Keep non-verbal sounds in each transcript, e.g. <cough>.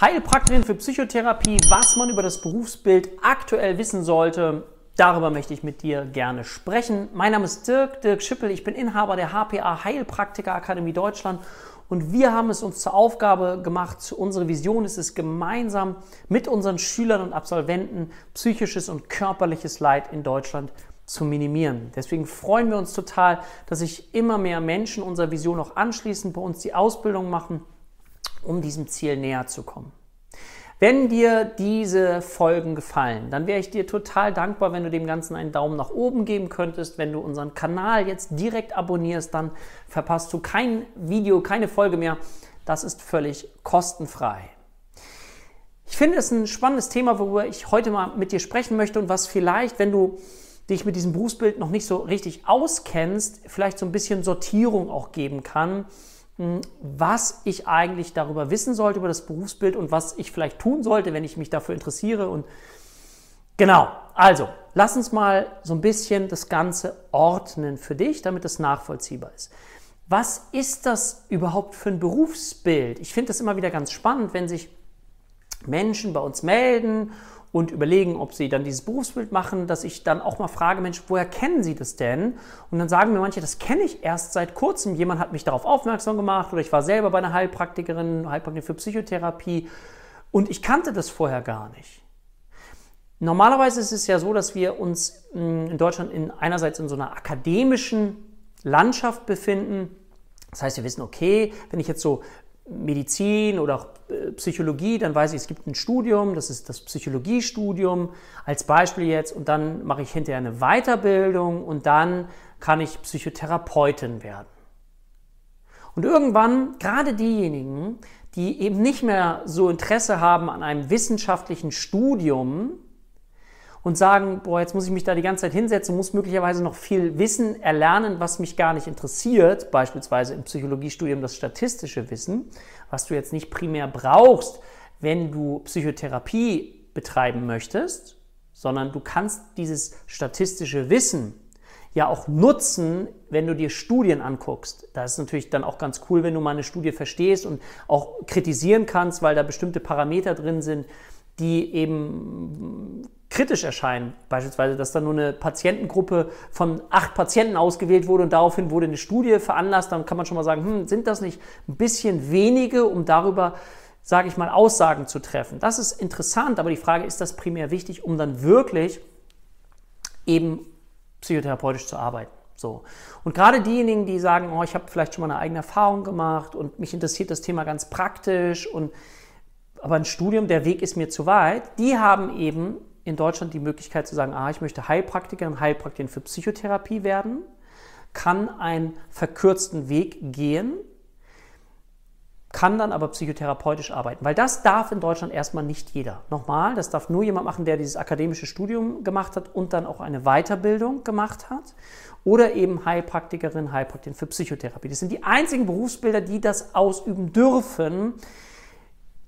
Heilpraktikerin für Psychotherapie, was man über das Berufsbild aktuell wissen sollte. Darüber möchte ich mit dir gerne sprechen. Mein Name ist Dirk, Dirk Schippel. Ich bin Inhaber der HPA Heilpraktiker Akademie Deutschland und wir haben es uns zur Aufgabe gemacht, unsere Vision ist es, gemeinsam mit unseren Schülern und Absolventen psychisches und körperliches Leid in Deutschland zu minimieren. Deswegen freuen wir uns total, dass sich immer mehr Menschen unserer Vision auch anschließen, bei uns die Ausbildung machen um diesem Ziel näher zu kommen. Wenn dir diese Folgen gefallen, dann wäre ich dir total dankbar, wenn du dem Ganzen einen Daumen nach oben geben könntest. Wenn du unseren Kanal jetzt direkt abonnierst, dann verpasst du kein Video, keine Folge mehr. Das ist völlig kostenfrei. Ich finde es ein spannendes Thema, worüber ich heute mal mit dir sprechen möchte und was vielleicht, wenn du dich mit diesem Berufsbild noch nicht so richtig auskennst, vielleicht so ein bisschen Sortierung auch geben kann was ich eigentlich darüber wissen sollte, über das Berufsbild und was ich vielleicht tun sollte, wenn ich mich dafür interessiere. Und genau, also lass uns mal so ein bisschen das Ganze ordnen für dich, damit es nachvollziehbar ist. Was ist das überhaupt für ein Berufsbild? Ich finde das immer wieder ganz spannend, wenn sich Menschen bei uns melden und überlegen, ob sie dann dieses Berufsbild machen, dass ich dann auch mal frage, Mensch, woher kennen Sie das denn? Und dann sagen mir manche, das kenne ich erst seit kurzem. Jemand hat mich darauf aufmerksam gemacht oder ich war selber bei einer Heilpraktikerin, Heilpraktikerin für Psychotherapie und ich kannte das vorher gar nicht. Normalerweise ist es ja so, dass wir uns hm, in Deutschland in, einerseits in so einer akademischen Landschaft befinden. Das heißt, wir wissen, okay, wenn ich jetzt so Medizin oder auch äh, Psychologie, dann weiß ich, es gibt ein Studium, das ist das Psychologiestudium als Beispiel jetzt und dann mache ich hinterher eine Weiterbildung und dann kann ich Psychotherapeutin werden. Und irgendwann, gerade diejenigen, die eben nicht mehr so Interesse haben an einem wissenschaftlichen Studium, und sagen, boah, jetzt muss ich mich da die ganze Zeit hinsetzen, muss möglicherweise noch viel Wissen erlernen, was mich gar nicht interessiert, beispielsweise im Psychologiestudium das statistische Wissen, was du jetzt nicht primär brauchst, wenn du Psychotherapie betreiben möchtest, sondern du kannst dieses statistische Wissen ja auch nutzen, wenn du dir Studien anguckst. Das ist natürlich dann auch ganz cool, wenn du mal eine Studie verstehst und auch kritisieren kannst, weil da bestimmte Parameter drin sind, die eben kritisch erscheinen. Beispielsweise, dass da nur eine Patientengruppe von acht Patienten ausgewählt wurde und daraufhin wurde eine Studie veranlasst. Dann kann man schon mal sagen, hm, sind das nicht ein bisschen wenige, um darüber, sage ich mal, Aussagen zu treffen. Das ist interessant, aber die Frage, ist das primär wichtig, um dann wirklich eben psychotherapeutisch zu arbeiten? So. Und gerade diejenigen, die sagen, oh, ich habe vielleicht schon mal eine eigene Erfahrung gemacht und mich interessiert das Thema ganz praktisch und aber ein Studium, der Weg ist mir zu weit, die haben eben in Deutschland die Möglichkeit zu sagen, ah, ich möchte Heilpraktikerin, Heilpraktikerin für Psychotherapie werden, kann einen verkürzten Weg gehen, kann dann aber psychotherapeutisch arbeiten, weil das darf in Deutschland erstmal nicht jeder. Nochmal, das darf nur jemand machen, der dieses akademische Studium gemacht hat und dann auch eine Weiterbildung gemacht hat oder eben Heilpraktikerin, Heilpraktikerin für Psychotherapie. Das sind die einzigen Berufsbilder, die das ausüben dürfen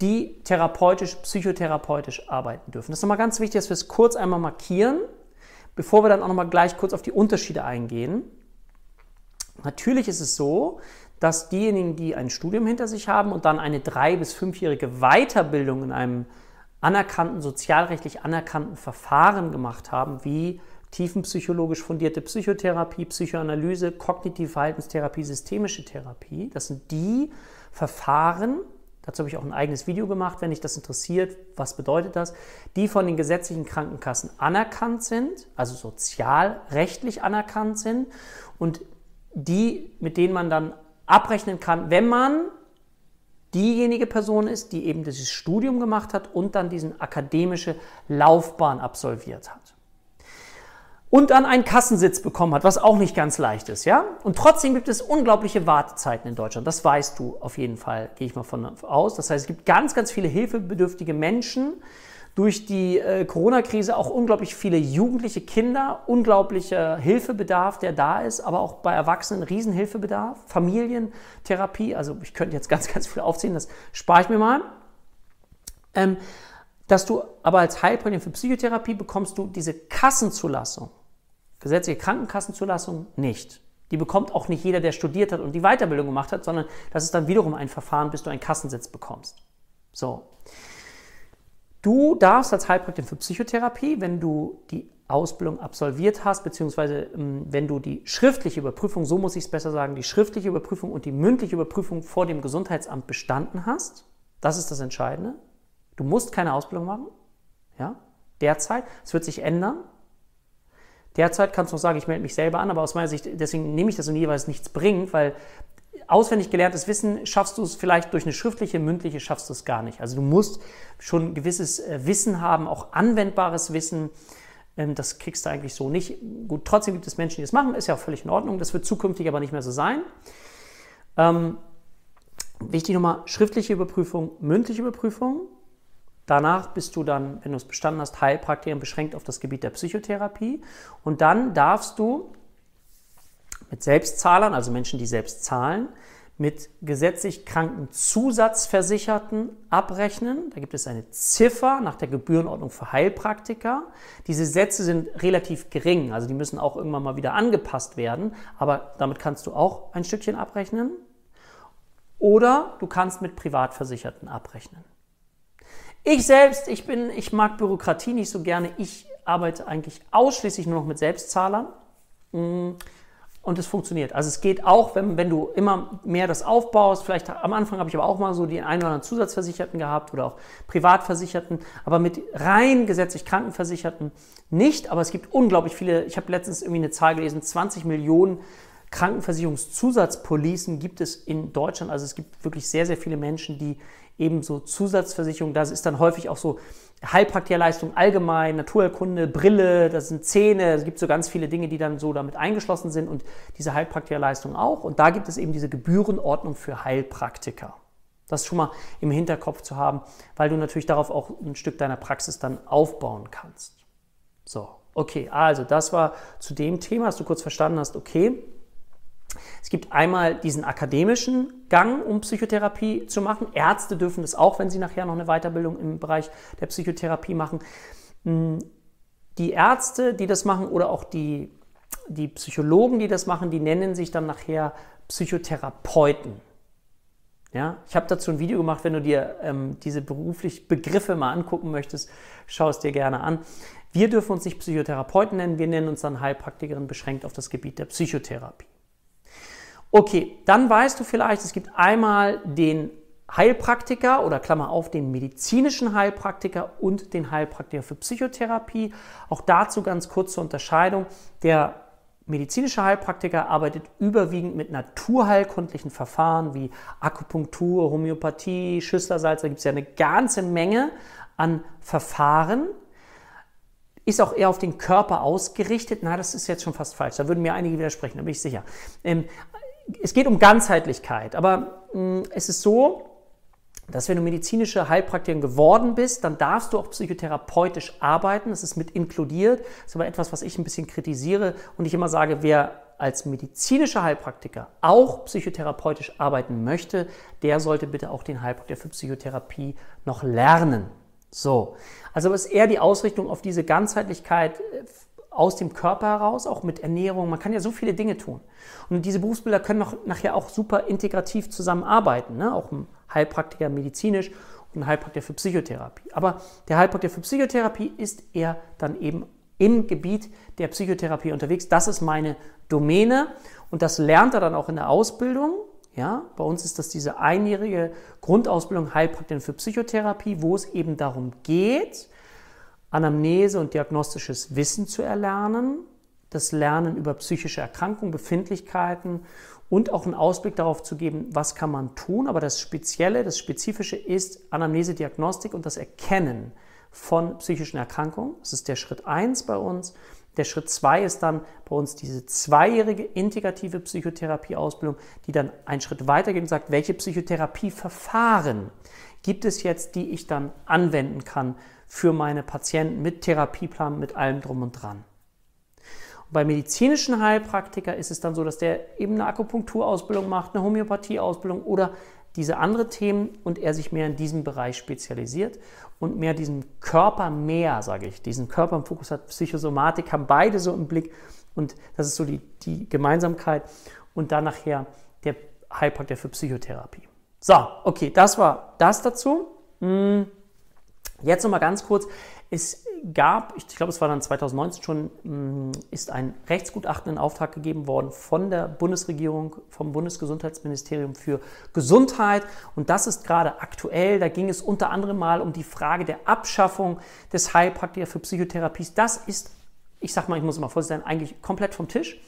die therapeutisch, psychotherapeutisch arbeiten dürfen. Das ist nochmal ganz wichtig, dass wir es kurz einmal markieren, bevor wir dann auch nochmal gleich kurz auf die Unterschiede eingehen. Natürlich ist es so, dass diejenigen, die ein Studium hinter sich haben und dann eine drei- bis fünfjährige Weiterbildung in einem anerkannten, sozialrechtlich anerkannten Verfahren gemacht haben, wie tiefenpsychologisch fundierte Psychotherapie, Psychoanalyse, kognitive Verhaltenstherapie, systemische Therapie. Das sind die Verfahren, Dazu habe ich auch ein eigenes Video gemacht, wenn dich das interessiert. Was bedeutet das? Die von den gesetzlichen Krankenkassen anerkannt sind, also sozialrechtlich anerkannt sind und die, mit denen man dann abrechnen kann, wenn man diejenige Person ist, die eben dieses Studium gemacht hat und dann diesen akademische Laufbahn absolviert hat und dann einen Kassensitz bekommen hat, was auch nicht ganz leicht ist, ja? Und trotzdem gibt es unglaubliche Wartezeiten in Deutschland. Das weißt du auf jeden Fall, gehe ich mal von aus. Das heißt, es gibt ganz, ganz viele hilfebedürftige Menschen. Durch die äh, Corona-Krise auch unglaublich viele jugendliche Kinder, unglaublicher Hilfebedarf, der da ist, aber auch bei Erwachsenen Riesenhilfebedarf, Familientherapie, also ich könnte jetzt ganz, ganz viel aufziehen, das spare ich mir mal. Ähm, dass du aber als Heilpraktiker für Psychotherapie bekommst du diese Kassenzulassung Gesetzliche Krankenkassenzulassung nicht. Die bekommt auch nicht jeder, der studiert hat und die Weiterbildung gemacht hat, sondern das ist dann wiederum ein Verfahren, bis du einen Kassensitz bekommst. So. Du darfst als Heilpraktiker für Psychotherapie, wenn du die Ausbildung absolviert hast, beziehungsweise ähm, wenn du die schriftliche Überprüfung, so muss ich es besser sagen, die schriftliche Überprüfung und die mündliche Überprüfung vor dem Gesundheitsamt bestanden hast, das ist das Entscheidende. Du musst keine Ausbildung machen, ja, derzeit. Es wird sich ändern. Derzeit kannst du noch sagen, ich melde mich selber an, aber aus meiner Sicht, deswegen nehme ich das in jeweils nichts bringt, weil auswendig gelerntes Wissen schaffst du es vielleicht durch eine schriftliche, mündliche schaffst du es gar nicht. Also du musst schon gewisses äh, Wissen haben, auch anwendbares Wissen. Ähm, das kriegst du eigentlich so nicht. Gut, trotzdem gibt es Menschen, die das machen, ist ja auch völlig in Ordnung. Das wird zukünftig aber nicht mehr so sein. Ähm, wichtig nochmal, schriftliche Überprüfung, mündliche Überprüfung. Danach bist du dann, wenn du es bestanden hast, Heilpraktikerin beschränkt auf das Gebiet der Psychotherapie. Und dann darfst du mit Selbstzahlern, also Menschen, die selbst zahlen, mit gesetzlich kranken Zusatzversicherten abrechnen. Da gibt es eine Ziffer nach der Gebührenordnung für Heilpraktiker. Diese Sätze sind relativ gering, also die müssen auch irgendwann mal wieder angepasst werden, aber damit kannst du auch ein Stückchen abrechnen. Oder du kannst mit Privatversicherten abrechnen. Ich selbst, ich bin, ich mag Bürokratie nicht so gerne. Ich arbeite eigentlich ausschließlich nur noch mit Selbstzahlern. Mm. Und es funktioniert. Also es geht auch, wenn, wenn du immer mehr das aufbaust. Vielleicht am Anfang habe ich aber auch mal so die einen oder anderen Zusatzversicherten gehabt oder auch Privatversicherten, aber mit rein gesetzlich Krankenversicherten nicht. Aber es gibt unglaublich viele, ich habe letztens irgendwie eine Zahl gelesen, 20 Millionen Krankenversicherungszusatzpolicen gibt es in Deutschland. Also es gibt wirklich sehr, sehr viele Menschen, die eben so Zusatzversicherungen, das ist dann häufig auch so Heilpraktikerleistung allgemein, Naturheilkunde, Brille, das sind Zähne, es gibt so ganz viele Dinge, die dann so damit eingeschlossen sind und diese Heilpraktikerleistung auch. Und da gibt es eben diese Gebührenordnung für Heilpraktiker. Das schon mal im Hinterkopf zu haben, weil du natürlich darauf auch ein Stück deiner Praxis dann aufbauen kannst. So, okay, also das war zu dem Thema, dass du kurz verstanden hast, okay, es gibt einmal diesen akademischen Gang, um Psychotherapie zu machen. Ärzte dürfen das auch, wenn sie nachher noch eine Weiterbildung im Bereich der Psychotherapie machen. Hm, die Ärzte, die das machen, oder auch die, die Psychologen, die das machen, die nennen sich dann nachher Psychotherapeuten. Ja, ich habe dazu ein Video gemacht, wenn du dir ähm, diese beruflichen Begriffe mal angucken möchtest, schau es dir gerne an. Wir dürfen uns nicht Psychotherapeuten nennen, wir nennen uns dann Heilpraktikerin beschränkt auf das Gebiet der Psychotherapie. Okay, dann weißt du vielleicht, es gibt einmal den Heilpraktiker oder Klammer auf, den medizinischen Heilpraktiker und den Heilpraktiker für Psychotherapie. Auch dazu ganz kurz zur Unterscheidung. Der medizinische Heilpraktiker arbeitet überwiegend mit naturheilkundlichen Verfahren wie Akupunktur, Homöopathie, Schüsslersalz. Da gibt es ja eine ganze Menge an Verfahren. Ist auch eher auf den Körper ausgerichtet. Na, das ist jetzt schon fast falsch. Da würden mir einige widersprechen, da bin ich sicher. Ähm, es geht um Ganzheitlichkeit, aber mh, mm, es ist so, dass wenn du medizinische Heilpraktikerin geworden bist, dann darfst du auch psychotherapeutisch arbeiten. Das ist mit inkludiert. Das ist aber etwas, was ich ein bisschen kritisiere und ich immer sage, wer als medizinischer Heilpraktiker auch psychotherapeutisch arbeiten möchte, der sollte bitte auch den Heilpraktiker für Psychotherapie noch lernen. So, also ist eher die Ausrichtung auf diese Ganzheitlichkeit äh, aus dem Körper heraus, auch mit Ernährung. Man kann ja so viele Dinge tun. Und diese Berufsbilder können noch nachher auch super integrativ zusammenarbeiten. Ne? Auch ein Heilpraktiker medizinisch und ein Heilpraktiker für Psychotherapie. Aber der Heilpraktiker für Psychotherapie ist eher dann eben im Gebiet der Psychotherapie unterwegs. Das ist meine Domäne und das lernt er dann auch in der Ausbildung. Ja, bei uns ist das diese einjährige Grundausbildung Heilpraktiker für Psychotherapie, wo es eben darum geht, Anamnese und diagnostisches Wissen zu erlernen, das Lernen über psychische Erkrankungen, Befindlichkeiten und auch einen Ausblick darauf zu geben, was kann man tun. Aber das Spezielle, das Spezifische ist Anamnese, Diagnostik und das Erkennen von psychischen Erkrankungen. Das ist der Schritt 1 bei uns. Der Schritt 2 ist dann bei uns diese zweijährige integrative Psychotherapieausbildung, die dann einen Schritt weitergeht und sagt, welche Psychotherapieverfahren gibt es jetzt, die ich dann anwenden kann für meine Patienten mit Therapieplan, mit allem drum und dran. Und bei medizinischen Heilpraktiker ist es dann so, dass der eben eine Akupunkturausbildung macht, eine Homöopathieausbildung oder diese andere Themen und er sich mehr in diesem Bereich spezialisiert und mehr diesen Körper mehr, sage ich, diesen Körper im Fokus hat, Psychosomatik, haben beide so im Blick und das ist so die, die Gemeinsamkeit und dann nachher der Heilpraktiker für Psychotherapie. So, okay, das war das dazu. Hm, jetzt nochmal ganz kurz. Es gab, ich glaube, es war dann 2019 schon, hm, ist ein Rechtsgutachten in Auftrag gegeben worden von der Bundesregierung, vom Bundesgesundheitsministerium für Gesundheit. Und das ist gerade aktuell. Da ging es unter anderem mal um die Frage der Abschaffung des Heilpraktiker für Psychotherapies. Das ist, ich sage mal, ich muss mal vorsichtig sein, eigentlich komplett vom Tisch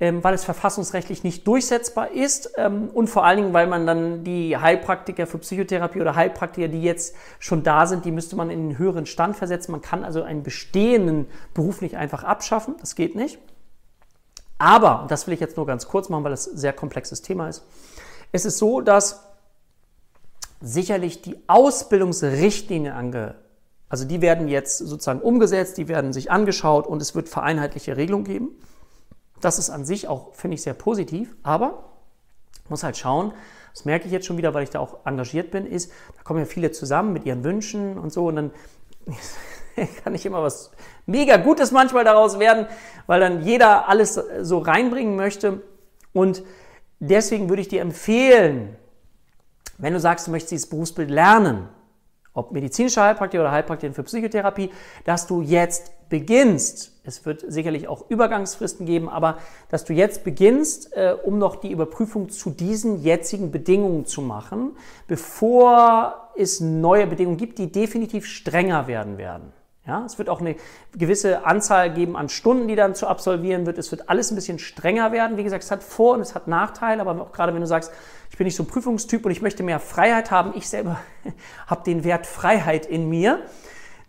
ähm, weil es verfassungsrechtlich nicht durchsetzbar ist ähm, und vor allen Dingen, weil man dann die Heilpraktiker für Psychotherapie oder Heilpraktiker, die jetzt schon da sind, die müsste man in einen höheren Stand versetzen. Man kann also einen bestehenden Beruf nicht einfach abschaffen, das geht nicht. Aber, und das will ich jetzt nur ganz kurz machen, weil das ein sehr komplexes Thema ist, es ist so, dass sicherlich die Ausbildungsrichtlinien ange also die werden jetzt sozusagen umgesetzt, die werden sich angeschaut und es wird vereinheitliche Regelungen geben. Das ist an sich auch, finde ich, sehr positiv, aber muss halt schauen, das merke ich jetzt schon wieder, weil ich da auch engagiert bin, ist, da kommen ja viele zusammen mit ihren Wünschen und so und dann <laughs> kann nicht immer was mega Gutes manchmal daraus werden, weil dann jeder alles so reinbringen möchte und deswegen würde ich dir empfehlen, wenn du sagst, du möchtest dieses Berufsbild lernen, ob medizinische Heilpraktiker oder Heilpraktiker für Psychotherapie, dass du jetzt beginnst. Es wird sicherlich auch Übergangsfristen geben, aber dass du jetzt beginnst, äh, um noch die Überprüfung zu diesen jetzigen Bedingungen zu machen, bevor es neue Bedingungen gibt, die definitiv strenger werden werden. Ja, es wird auch eine gewisse Anzahl geben an Stunden, die dann zu absolvieren wird. Es wird alles ein bisschen strenger werden. Wie gesagt, es hat Vor- und es hat Nachteile, aber auch gerade wenn du sagst, ich bin nicht so ein Prüfungstyp und ich möchte mehr Freiheit haben, ich selber <laughs> habe den Wert Freiheit in mir.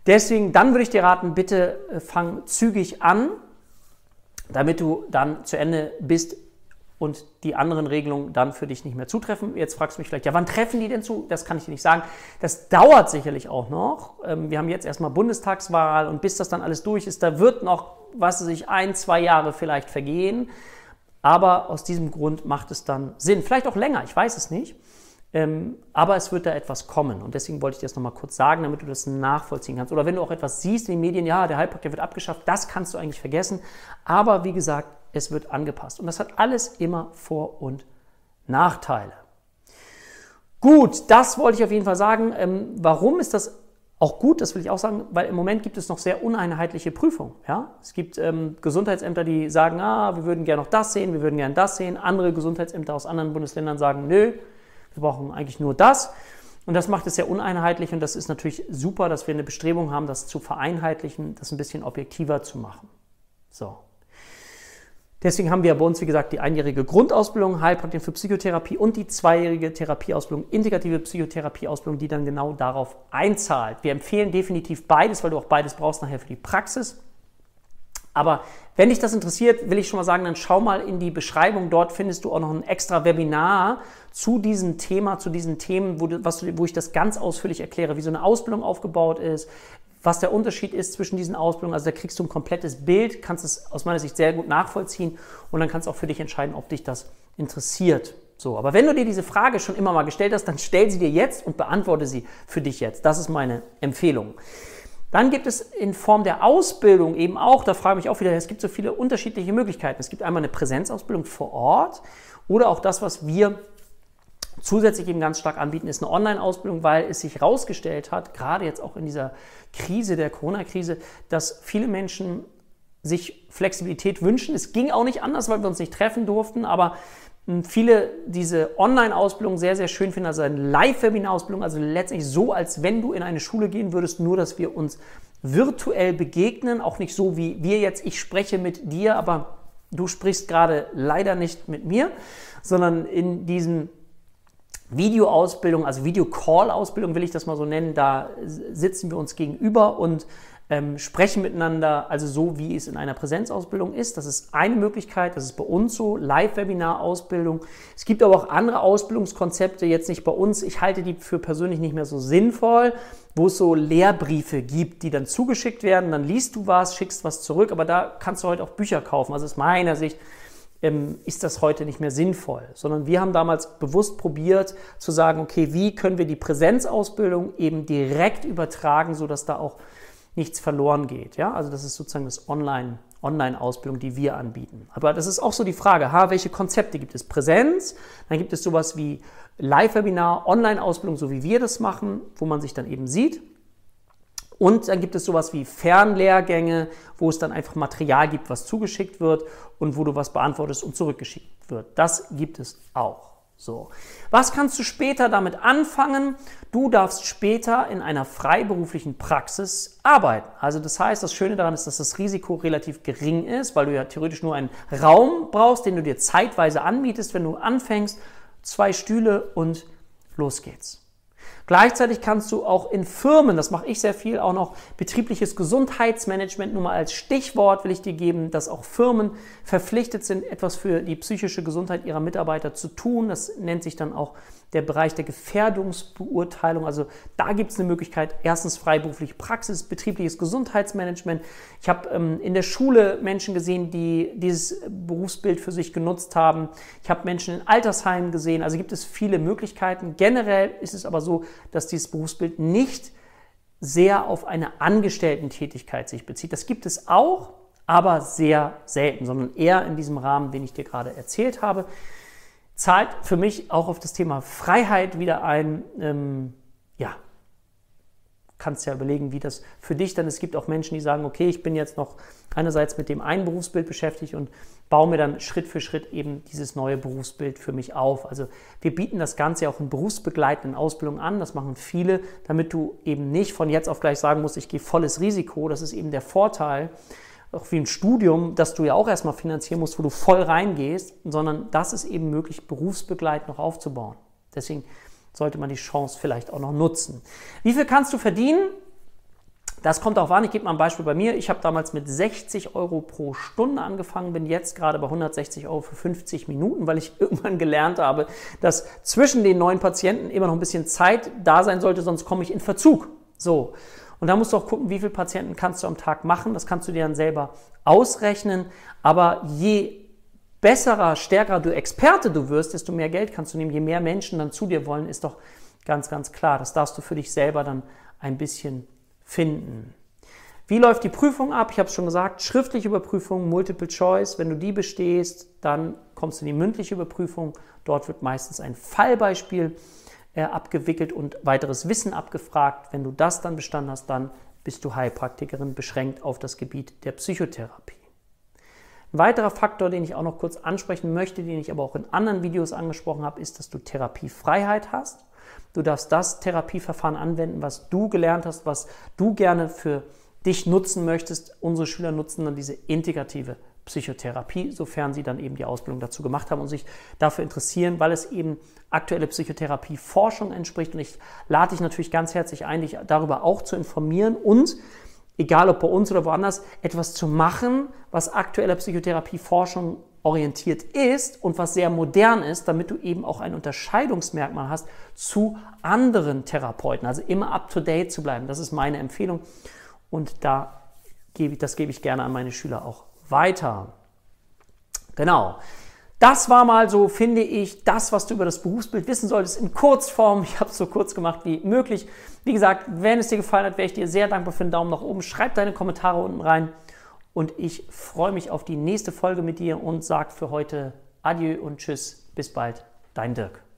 Deswegen, dann würde ich dir raten, bitte äh, fang zügig an, damit du dann zu Ende bist und die anderen Regelungen dann für dich nicht mehr zutreffen. Jetzt fragst du mich vielleicht, ja, wann treffen die denn zu? Das kann ich dir nicht sagen. Das dauert sicherlich auch noch. Ähm, wir haben jetzt erstmal Bundestagswahl und bis das dann alles durch ist, da wird noch, was weiß ich, ein, zwei Jahre vielleicht vergehen. Aber aus diesem Grund macht es dann Sinn. Vielleicht auch länger, ich weiß es nicht. Ähm, aber es wird da etwas kommen. Und deswegen wollte ich dir das nochmal kurz sagen, damit du das nachvollziehen kannst. Oder wenn du auch etwas siehst in den Medien, ja, der Heilpraktiker wird abgeschafft, das kannst du eigentlich vergessen. Aber wie gesagt, es wird angepasst. Und das hat alles immer Vor- und Nachteile. Gut, das wollte ich auf jeden Fall sagen. Ähm, warum ist das auch gut? Das will ich auch sagen, weil im Moment gibt es noch sehr uneinheitliche Prüfungen. Ja? Es gibt ähm, Gesundheitsämter, die sagen, ah, wir würden gerne noch das sehen, wir würden gerne das sehen. Andere Gesundheitsämter aus anderen Bundesländern sagen, nö, wir brauchen eigentlich nur das. Und das macht es sehr uneinheitlich und das ist natürlich super, dass wir eine Bestrebung haben, das zu vereinheitlichen, das ein bisschen objektiver zu machen. So. Deswegen haben wir bei uns, wie gesagt, die einjährige Grundausbildung Heilpraktiker für Psychotherapie und die zweijährige Therapieausbildung, integrative Psychotherapieausbildung, die dann genau darauf einzahlt. Wir empfehlen definitiv beides, weil du auch beides brauchst nachher für die Praxis. Aber wenn dich das interessiert, will ich schon mal sagen, dann schau mal in die Beschreibung. Dort findest du auch noch ein extra Webinar zu diesem Thema, zu diesen Themen, wo, du, was, wo ich das ganz ausführlich erkläre, wie so eine Ausbildung aufgebaut ist, was der Unterschied ist zwischen diesen Ausbildungen. Also da kriegst du ein komplettes Bild, kannst es aus meiner Sicht sehr gut nachvollziehen und dann kannst du auch für dich entscheiden, ob dich das interessiert. So, aber wenn du dir diese Frage schon immer mal gestellt hast, dann stell sie dir jetzt und beantworte sie für dich jetzt. Das ist meine Empfehlung. Dann gibt es in Form der Ausbildung eben auch, da frage ich mich auch wieder, es gibt so viele unterschiedliche Möglichkeiten. Es gibt einmal eine Präsenzausbildung vor Ort oder auch das, was wir zusätzlich eben ganz stark anbieten, ist eine Online-Ausbildung, weil es sich herausgestellt hat, gerade jetzt auch in dieser Krise, der Corona-Krise, dass viele Menschen sich Flexibilität wünschen. Es ging auch nicht anders, weil wir uns nicht treffen durften, aber viele diese Online-Ausbildung sehr, sehr schön finden, also eine Live-Webinar-Ausbildung, also letztendlich so, als wenn du in eine Schule gehen würdest, nur dass wir uns virtuell begegnen, auch nicht so wie wir jetzt, ich spreche mit dir, aber du sprichst gerade leider nicht mit mir, sondern in diesem Videoausbildung, also Video-Call-Ausbildung will ich das mal so nennen, da sitzen wir uns gegenüber und ähm, sprechen miteinander, also so wie es in einer Präsenzausbildung ist. Das ist eine Möglichkeit, das ist bei uns so, Live-Webinar-Ausbildung. Es gibt aber auch andere Ausbildungskonzepte, jetzt nicht bei uns. Ich halte die für persönlich nicht mehr so sinnvoll, wo es so Lehrbriefe gibt, die dann zugeschickt werden. Dann liest du was, schickst was zurück, aber da kannst du heute auch Bücher kaufen. Also aus meiner Sicht ähm, ist das heute nicht mehr sinnvoll, sondern wir haben damals bewusst probiert zu sagen, okay, wie können wir die Präsenzausbildung eben direkt übertragen, sodass da auch nichts verloren geht. Ja? Also das ist sozusagen das Online- Online-Ausbildung, die wir anbieten. Aber das ist auch so die Frage, ha, welche Konzepte gibt es? Präsenz, dann gibt es sowas wie Live-Webinar, Online-Ausbildung, so wie wir das machen, wo man sich dann eben sieht. Und dann gibt es sowas wie Fernlehrgänge, wo es dann einfach Material gibt, was zugeschickt wird und wo du was beantwortest und zurückgeschickt wird. Das gibt es auch. So. Was kannst du später damit anfangen? Du darfst später in einer freiberuflichen Praxis arbeiten. Also das heißt, das Schöne daran ist, dass das Risiko relativ gering ist, weil du ja theoretisch nur einen Raum brauchst, den du dir zeitweise anmietest, wenn du anfängst, zwei Stühle und los geht's. Gleichzeitig kannst du auch in Firmen, das mache ich sehr viel, auch noch betriebliches Gesundheitsmanagement, nur mal als Stichwort will ich dir geben, dass auch Firmen verpflichtet sind, etwas für die psychische Gesundheit ihrer Mitarbeiter zu tun. Das nennt sich dann auch der Bereich der Gefährdungsbeurteilung. Also da gibt es eine Möglichkeit, erstens freiberufliche Praxis, betriebliches Gesundheitsmanagement. Ich habe ähm, in der Schule Menschen gesehen, die dieses Berufsbild für sich genutzt haben. Ich habe Menschen in Altersheimen gesehen. Also gibt es viele Möglichkeiten. Generell ist es aber so, dass dieses Berufsbild nicht sehr auf eine Angestellten-Tätigkeit sich bezieht. Das gibt es auch, aber sehr selten, sondern eher in diesem Rahmen, den ich dir gerade erzählt habe zahlt für mich auch auf das Thema Freiheit wieder ein. Ähm, ja, kannst ja überlegen, wie das für dich dann ist. Es gibt auch Menschen, die sagen, okay, ich bin jetzt noch einerseits mit dem einen Berufsbild beschäftigt und baue mir dann Schritt für Schritt eben dieses neue Berufsbild für mich auf. Also wir bieten das Ganze auch in berufsbegleitenden Ausbildungen an. Das machen viele, damit du eben nicht von jetzt auf gleich sagen musst, ich gehe volles Risiko. Das ist eben der Vorteil auch wie ein Studium, das du ja auch erstmal finanzieren musst, wo du voll reingehst, sondern das ist eben möglich, berufsbegleitend noch aufzubauen. Deswegen sollte man die Chance vielleicht auch noch nutzen. Wie viel kannst du verdienen? Das kommt auch an. Ich gebe mal ein Beispiel bei mir. Ich habe damals mit 60 Euro pro Stunde angefangen, bin jetzt gerade bei 160 Euro für 50 Minuten, weil ich <laughs> irgendwann gelernt habe, dass zwischen den neuen Patienten immer noch ein bisschen Zeit da sein sollte, sonst komme ich in Verzug. So. Und da musst du auch gucken, wie viele Patienten kannst du am Tag machen. Das kannst du dir dann selber ausrechnen. Aber je besserer, stärkerer du Experte du wirst, desto mehr Geld kannst du nehmen. Je mehr Menschen dann zu dir wollen, ist doch ganz, ganz klar. Das darfst du für dich selber dann ein bisschen finden. Wie läuft die Prüfung ab? Ich habe es schon gesagt, schriftliche Überprüfung, Multiple Choice. Wenn du die bestehst, dann kommst du in die mündliche Überprüfung. Dort wird meistens ein Fallbeispiel äh, abgewickelt und weiteres Wissen abgefragt. Wenn du das dann bestanden hast, dann bist du Heilpraktikerin beschränkt auf das Gebiet der Psychotherapie. Ein weiterer Faktor, den ich auch noch kurz ansprechen möchte, den ich aber auch in anderen Videos angesprochen habe, ist, dass du Therapiefreiheit hast. Du darfst das Therapieverfahren anwenden, was du gelernt hast, was du gerne für dich nutzen möchtest. Unsere Schüler nutzen dann diese integrative Psychotherapie, sofern sie dann eben die Ausbildung dazu gemacht haben und sich dafür interessieren, weil es eben aktuelle Psychotherapie-Forschung entspricht. Und ich lade dich natürlich ganz herzlich ein, dich darüber auch zu informieren und egal ob bei uns oder woanders, etwas zu machen, was aktueller Psychotherapie-Forschung orientiert ist und was sehr modern ist, damit du eben auch ein Unterscheidungsmerkmal hast zu anderen Therapeuten. Also immer up-to-date zu bleiben. Das ist meine Empfehlung und da gebe ich, das gebe ich gerne an meine Schüler auch weiter. Genau. Das war mal so, finde ich, das, was du über das Berufsbild wissen solltest, in Kurzform. Ich habe es so kurz gemacht wie möglich. Wie gesagt, wenn es dir gefallen hat, wäre ich dir sehr dankbar für einen Daumen nach oben. Schreib deine Kommentare unten rein. Und ich freue mich auf die nächste Folge mit dir und sage für heute Adieu und Tschüss. Bis bald. Dein Dirk.